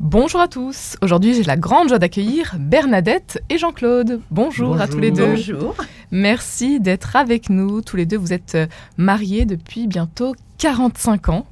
Bonjour à tous. Aujourd'hui, j'ai la grande joie d'accueillir Bernadette et Jean-Claude. Bonjour, à tous les deux. Bonjour. Merci d'être avec nous. Tous les deux, vous êtes euh, mariés depuis bientôt 45 ans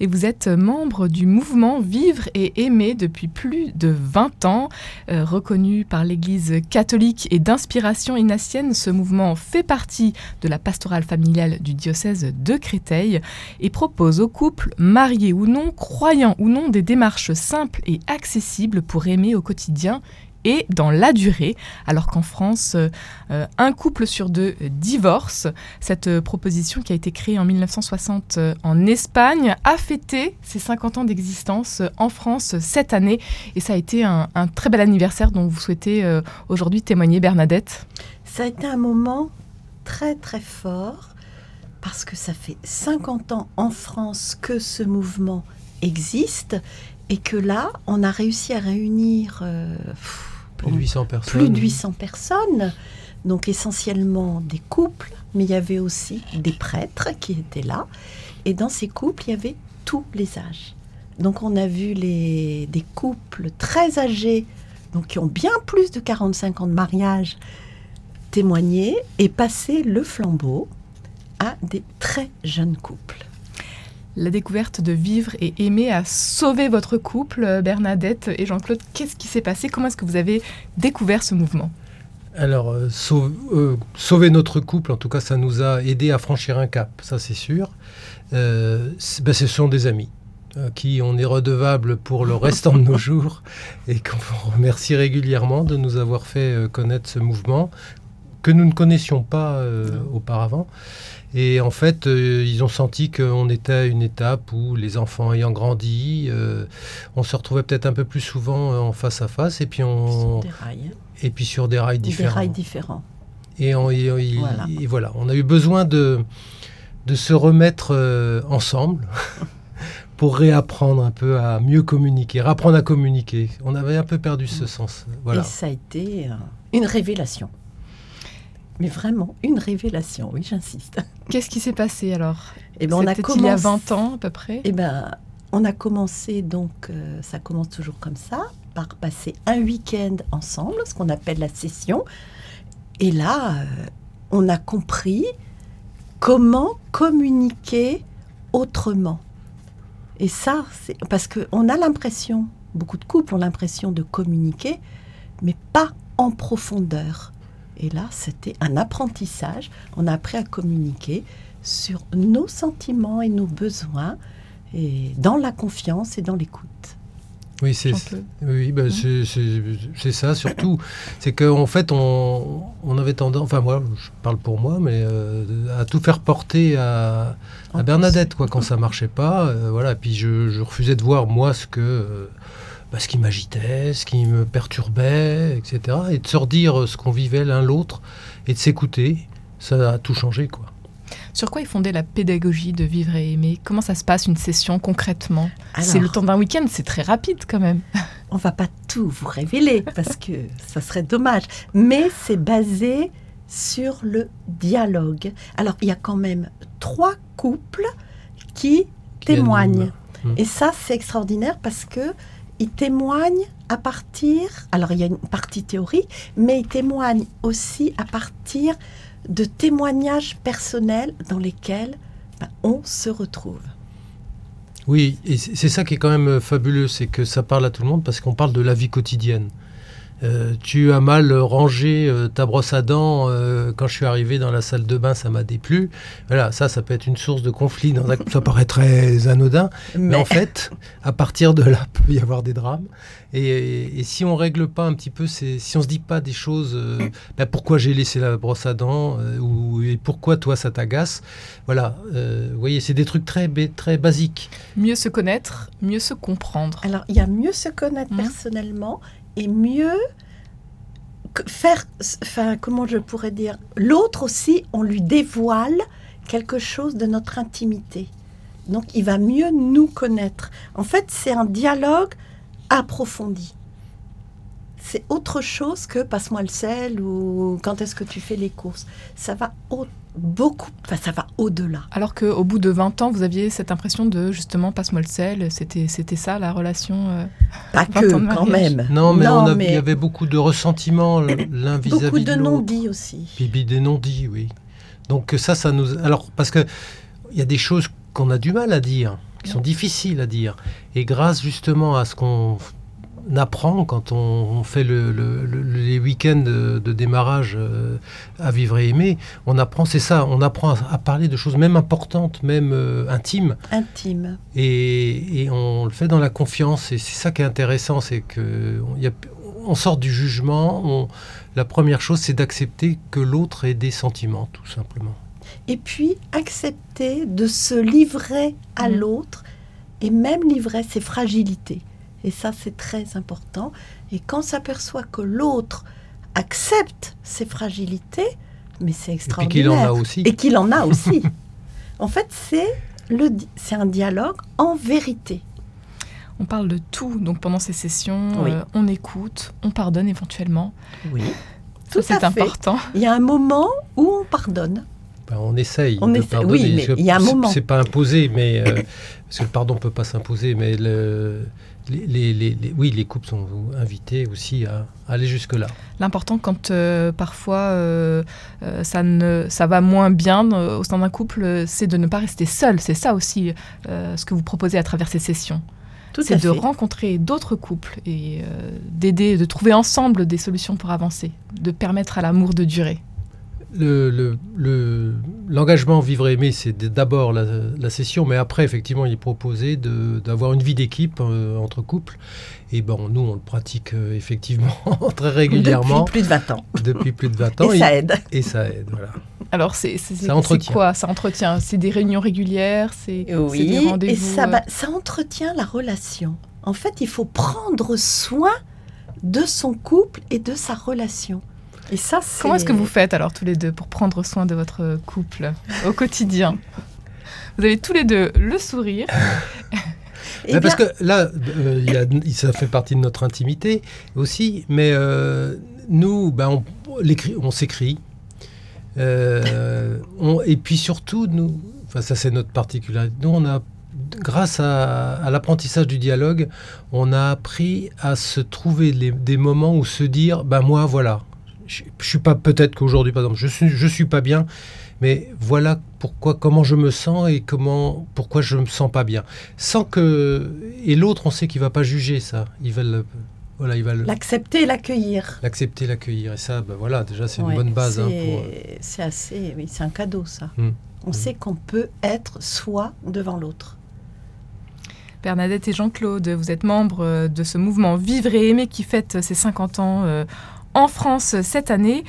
et vous êtes membre du mouvement Vivre et Aimer depuis plus de 20 ans. Euh, reconnu par l'Église catholique et d'inspiration inassienne, ce mouvement fait partie de la pastorale familiale du diocèse de Créteil et propose aux couples, mariés ou non, croyants ou non, des démarches simples et accessibles pour aimer au quotidien et dans la durée, alors qu'en France, euh, un couple sur deux divorce. Cette euh, proposition qui a été créée en 1960 euh, en Espagne a fêté ses 50 ans d'existence en France cette année et ça a été un, très bel anniversaire dont vous souhaitez aujourd'hui témoigner, Bernadette. Ça a été un moment très très fort parce que ça fait 50 ans en France que ce mouvement existe et que là, on a réussi à réunir plus de 800 personnes. Plus de 800 personnes. Donc essentiellement des couples, mais il y avait aussi des prêtres qui étaient là. Et dans ces couples, il y avait tous les âges. Donc on a vu les, des couples très âgés, donc qui ont bien plus de 45 ans de mariage, témoigner et passer le flambeau à des très jeunes couples. La découverte de vivre et aimer a sauvé votre couple, euh, Bernadette et Jean-Claude. Qu'est-ce qui s'est passé? Comment est-ce que vous avez découvert ce mouvement? Alors, euh, euh, sauver notre couple, en tout cas, ça nous a aidé à franchir un cap, ça c'est sûr. Ben, ce sont des amis qui on est redevable pour le restant de nos jours et qu'on remercie régulièrement de nous avoir fait connaître ce mouvement que nous ne connaissions pas auparavant. Et en fait, euh, ils ont senti qu'on était à une étape où les enfants ayant grandi, euh, on se retrouvait peut-être un peu plus souvent euh, en face à face, et puis on sur des rails. et puis sur des rails différents. Des rails différents. Et, on, voilà. on a eu besoin de de se remettre ensemble. pour réapprendre un peu à mieux communiquer, apprendre à communiquer. On avait un peu perdu ce sens. Voilà. Et ça a été une révélation. Mais vraiment, une révélation, oui, j'insiste. Qu'est-ce qui s'est passé alors? Eh ben, on a commencé... il y a 20 ans à peu près? Eh ben, on a commencé, donc, euh, ça commence toujours comme ça, par passer un week-end ensemble, ce qu'on appelle la session. Et là, euh, on a compris comment communiquer autrement. Et ça, c'est parce qu'on a l'impression, beaucoup de couples ont l'impression de communiquer, mais pas en profondeur. Et là, c'était un apprentissage. On a appris à communiquer sur nos sentiments et nos besoins, et dans la confiance et dans l'écoute. Oui, c'est oui, ben c'est ça surtout. c'est qu'en fait, on, on, avait tendance, enfin moi, je parle pour moi, mais euh, à tout faire porter à, à Bernadette, quoi, quand ça marchait pas. Euh, voilà, puis je, je, refusais de voir, moi, ce que... Euh, bah, ce qui m'agitait, ce qui me perturbait, etc. Et de se redire ce qu'on vivait l'un l'autre et de s'écouter, ça a tout changé, quoi. Sur quoi est fondée la pédagogie de vivre et aimer? Comment ça se passe une session concrètement? C'est le temps d'un week-end, c'est très rapide quand même. On va pas tout vous révéler parce que ça serait dommage, mais c'est basé sur le dialogue. Alors il y a quand même trois couples qui, témoignent. Mmh. Et ça c'est extraordinaire parce que il témoigne à partir, alors il y a une partie théorique, mais il témoigne aussi à partir de témoignages personnels dans lesquels ben, on se retrouve. Oui, et c'est ça qui est quand même fabuleux, c'est que ça parle à tout le monde parce qu'on parle de la vie quotidienne. Euh, tu as mal rangé euh, ta brosse à dents euh, quand je suis arrivé dans la salle de bain, ça m'a déplu. Voilà, ça, ça peut être une source de conflit. Dans Ça paraît très anodin, mais... en fait, à partir de là, peut y avoir des drames. Et, si on règle pas un petit peu, si on se dit pas des choses, ben, pourquoi j'ai laissé la brosse à dents ou et pourquoi toi ça t'agace, voilà. vous voyez, c'est des trucs très très basiques. Mieux se connaître, mieux se comprendre. Alors, il y a mieux se connaître mmh. personnellement et mieux faire, comment je pourrais dire, l'autre aussi, on lui dévoile quelque chose de notre intimité. Donc, il va mieux nous connaître. En fait, c'est un dialogue approfondi. C'est autre chose que passe-moi le sel ou quand est-ce que tu fais les courses. Ça va au- beaucoup, enfin ça va au-delà. Alors qu'au bout de 20 ans, vous aviez cette impression de justement passe-moi le sel, c'était c'était ça la relation euh, Pas 20 que quand même. Non, mais, on a- mais il y avait beaucoup de ressentiment l'un vis-à-vis beaucoup de non-dits aussi. Puis des non-dits, oui. Donc ça, ça nous... Alors, parce que il y a des choses qu'on a du mal à dire, qui sont difficiles à dire. Et grâce justement à ce qu'on apprend quand on, on fait le- le- le- les week-ends de, de démarrage euh, à vivre et aimer, on apprend, c'est ça, on apprend à, à parler de choses même importantes, même euh, intimes. Intime. Et, et on le fait dans la confiance. Et c'est ça qui est intéressant, c'est que on, y a- on sort du jugement. on- la première chose, c'est d'accepter que l'autre ait des sentiments, tout simplement. Et puis accepter de se livrer à Mhm. l'autre et même livrer ses fragilités. Et ça, c'est très important. Et quand on s'aperçoit que l'autre accepte ses fragilités, mais c'est Et extraordinaire. qu'il en a aussi. Et qu'il en a aussi. en fait, c'est le c'est un dialogue en vérité. On parle de tout, donc pendant ces sessions, Oui. euh, on écoute, on pardonne éventuellement. Oui. Ça, Tout c'est important. Il y a un moment où on pardonne. Ben, on essaye On de essaie- pardonner. oui, mais il y a un c'est- moment. C'est pas imposé, mais euh, parce que le pardon peut pas s'imposer. Mais le- les, les- les- les- oui, les couples sont invités aussi à aller jusque là. L'important quand euh, parfois euh, ça, ne, ça va moins bien euh, au sein d'un couple, c'est de ne pas rester seul. C'est ça aussi euh, ce que vous proposez à travers ces sessions. Tout C'est de fait. rencontrer d'autres couples et euh, d'aider, de trouver ensemble des solutions pour avancer, de permettre à l'amour de durer. Le- le- le- L'engagement vivre et aimer, c'est d'abord la, la session, mais après, effectivement, il est proposé d'avoir une vie d'équipe euh, entre couples. Et bon, nous, on le pratique euh, effectivement très régulièrement Depuis plus de 20 ans. depuis plus de 20 ans. Et ça aide. et ça aide, voilà. Alors c'est quoi? Ça entretient C'est des réunions régulières C'est des Oui, et rendez-vous ça, euh, ça entretient la relation. En fait, il faut prendre soin de son couple et de sa relation. Et ça, c'est... Comment est-ce que vous faites alors tous les deux pour prendre soin de votre couple au quotidien? Vous avez tous les deux le sourire. Eh parce que là, euh, il y a- ça fait partie de notre intimité aussi, mais euh, nous, ben, on, s'écrit. Euh, on- et puis surtout, nous, enfin, ça c'est notre particularité, nous, on a, grâce à, à l'apprentissage du dialogue, on a appris à se trouver les- des moments où se dire, ben moi, voilà, je, je suis pas, peut-être qu'aujourd'hui, par exemple, je suis, je suis pas bien, mais voilà pourquoi, comment je me sens et comment, pourquoi je me sens pas bien. Sans que et l'autre, on sait qu'il va pas juger ça. Il va le, voilà, il va le- l'accepter et l'accueillir. l'accepter, l'accueillir. Et ça, ben voilà, déjà c'est Ouais, une bonne base. hein, c'est, pour, c'est assez... Oui, c'est un cadeau, ça. Hmm. On sait qu'on peut être soi devant l'autre. Bernadette et Jean-Claude, vous êtes membres euh, de ce mouvement Vivre et aimer qui fête ses 50 ans euh, en France cette année.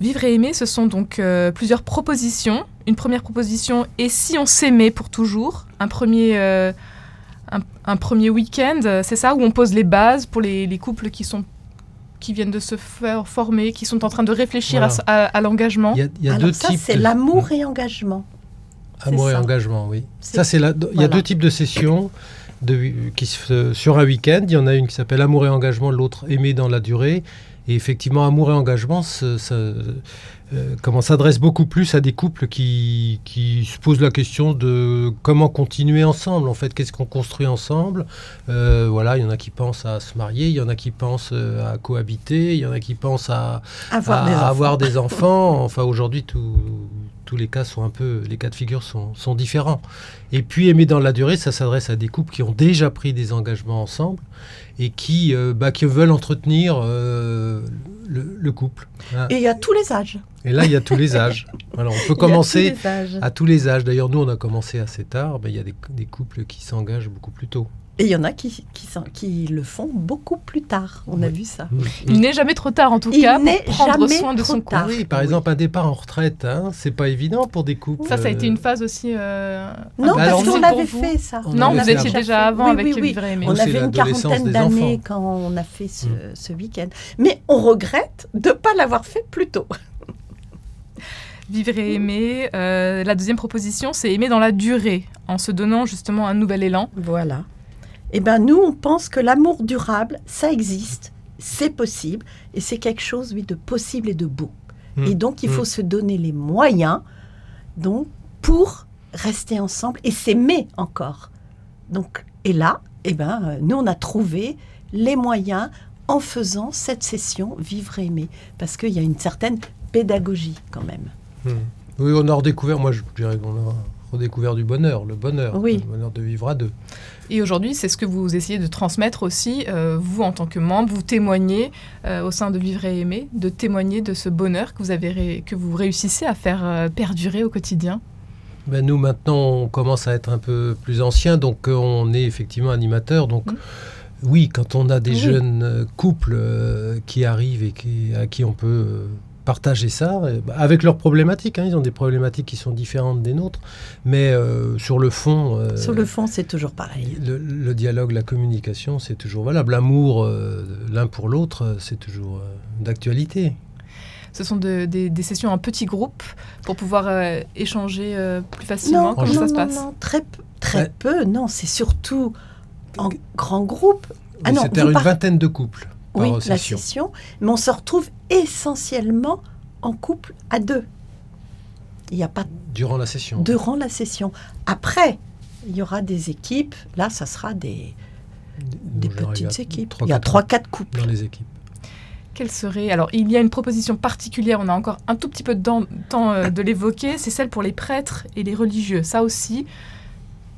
Vivre et aimer, ce sont donc euh, plusieurs propositions. Une première proposition, et si on s'aimait pour toujours Un premier, euh, un, un premier week-end, euh, c'est ça, où on pose les bases pour les, les couples qui sont qui viennent de se faire former, qui sont en train de réfléchir à Voilà. ce- à, à l'engagement. Il y a, il y a Alors deux ça, types. c'est de- l'amour et engagement. Amour et ça. engagement, oui. Ça, c'est la... Il y a deux types de sessions de... qui se... sur un week-end. Il y en a une qui s'appelle Amour et engagement, l'autre Aimer dans la durée. Et effectivement, Amour et engagement, ça, ça, euh, comment s'adresse beaucoup plus à des couples qui, qui se posent la question de comment continuer ensemble. En fait, qu'est-ce qu'on construit ensemble? Euh, Voilà, il y en a qui pensent à se marier, il y en a qui pensent euh, à cohabiter, il y en a qui pensent à, Avoir à des enfants. avoir des enfants. Enfin, aujourd'hui, tout- tous les cas sont un peu, les cas de figure sont, sont différents. Et puis, aimer dans la durée, ça s'adresse à des couples qui ont déjà pris des engagements ensemble et qui, euh, bah, qui veulent entretenir euh, le, le couple. hein. Et il y a tous les âges. Et là, il y a tous les âges. Alors, on peut commencer tous à tous les âges. D'ailleurs, nous, on a commencé assez tard. mais il y a des, des couples qui s'engagent beaucoup plus tôt. Et il y en a qui, qui, le font beaucoup plus tard. On a vu ça. Il n'est jamais trop tard en tout Il cas n'est pour prendre jamais soin de trop son couple. Oui, par Oui. exemple, un départ en retraite, hein, c'est pas évident pour des couples. Ça, ça a été euh, une phase aussi. euh, Non, Bah, parce qu'on avait vous. fait ça. On Non, vous étiez déjà avant Oui, avec oui, oui. Vivre et aimer. On c'est avait une quarantaine d'années quand on a fait ce, Mm. ce week-end. Mais on regrette de ne pas l'avoir fait plus tôt. Vivre et aimer. Euh, la deuxième proposition, c'est aimer dans la durée, en se donnant justement un nouvel élan. Voilà. Eh bien, nous, on pense que l'amour durable, ça existe. c'est possible et c'est quelque chose, oui, de possible et de beau. Mm. Et donc, il faut Mm. se donner les moyens donc, pour rester ensemble et s'aimer encore. Donc, et là, eh ben, nous, on a trouvé les moyens en faisant cette session Vivre et aimer. Parce qu'il y a une certaine pédagogie quand même. Hmm. Oui, on a redécouvert, moi je dirais qu'on a redécouvert du bonheur, le bonheur, Oui. le bonheur de vivre à deux. Et aujourd'hui, c'est ce que vous essayez de transmettre aussi, euh, vous en tant que membre, vous témoignez euh, au sein de Vivre et Aimer, de témoigner de ce bonheur que vous, avez ré- que vous réussissez à faire euh, perdurer au quotidien? Ben, nous maintenant on commence à être un peu plus anciens, donc on est effectivement animateurs. Donc Mm. oui, quand on a des Oui. jeunes couples qui arrivent et qui, à qui on peut partager ça, bah, avec leurs problématiques, hein, ils ont des problématiques qui sont différentes des nôtres, mais euh, sur le fond... euh, Sur le fond, c'est toujours pareil. Le, le dialogue, la communication, c'est toujours valable. L'amour euh, l'un pour l'autre, c'est toujours euh, d'actualité. Ce sont de- des, des sessions en petits groupes pour pouvoir euh, échanger euh, plus facilement. Non, Comment non, ça se non, passe non, très, peu- très Ouais. peu. Non, c'est surtout en grand groupe. Ah non, C'était vous une par- vingtaine de couples par Oui, la session. Mais on se retrouve essentiellement en couple à deux. Il n'y a pas durant la session. durant la session. Après, il y aura des équipes. Là, ça sera des, des petites équipes. il y a quatre trois, quatre couples. dans les équipes. Quelle serait Alors, il y a une proposition particulière, on a encore un tout petit peu de temps euh, de l'évoquer, c'est celle pour les prêtres et les religieux. Ça aussi,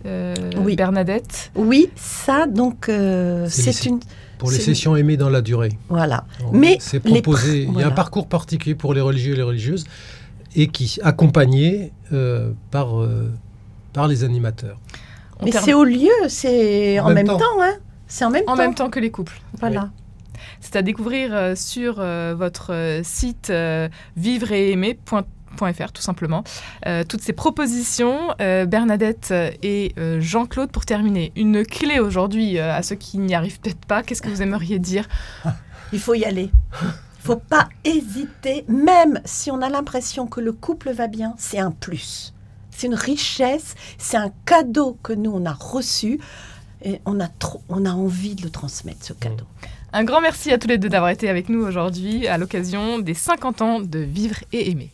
euh, Oui. Bernadette? Oui, ça, donc, euh, C'est une. Pour les sessions aimées dans la durée. Voilà. On- Mais c'est les proposé. pr- Il y a un parcours particulier pour les religieux et les religieuses et qui accompagné euh, par euh, par les animateurs. On Mais c'est au lieu, c'est En en, même même temps. temps. hein. C'est en même en temps. même temps que les couples. Voilà. C'est à découvrir euh, sur euh, votre site euh, vivre et tout simplement. Euh, toutes ces propositions, euh, Bernadette et euh, Jean-Claude, pour terminer, une clé aujourd'hui euh, à ceux qui n'y arrivent peut-être pas, qu'est-ce que vous aimeriez dire Il faut y aller. Il faut pas hésiter, même si on a l'impression que le couple va bien, c'est un plus. C'est une richesse, c'est un cadeau que nous on a reçu et on a envie de le transmettre ce cadeau. Un grand merci à tous les deux d'avoir été avec nous aujourd'hui à l'occasion des 50 ans de Vivre et Aimer.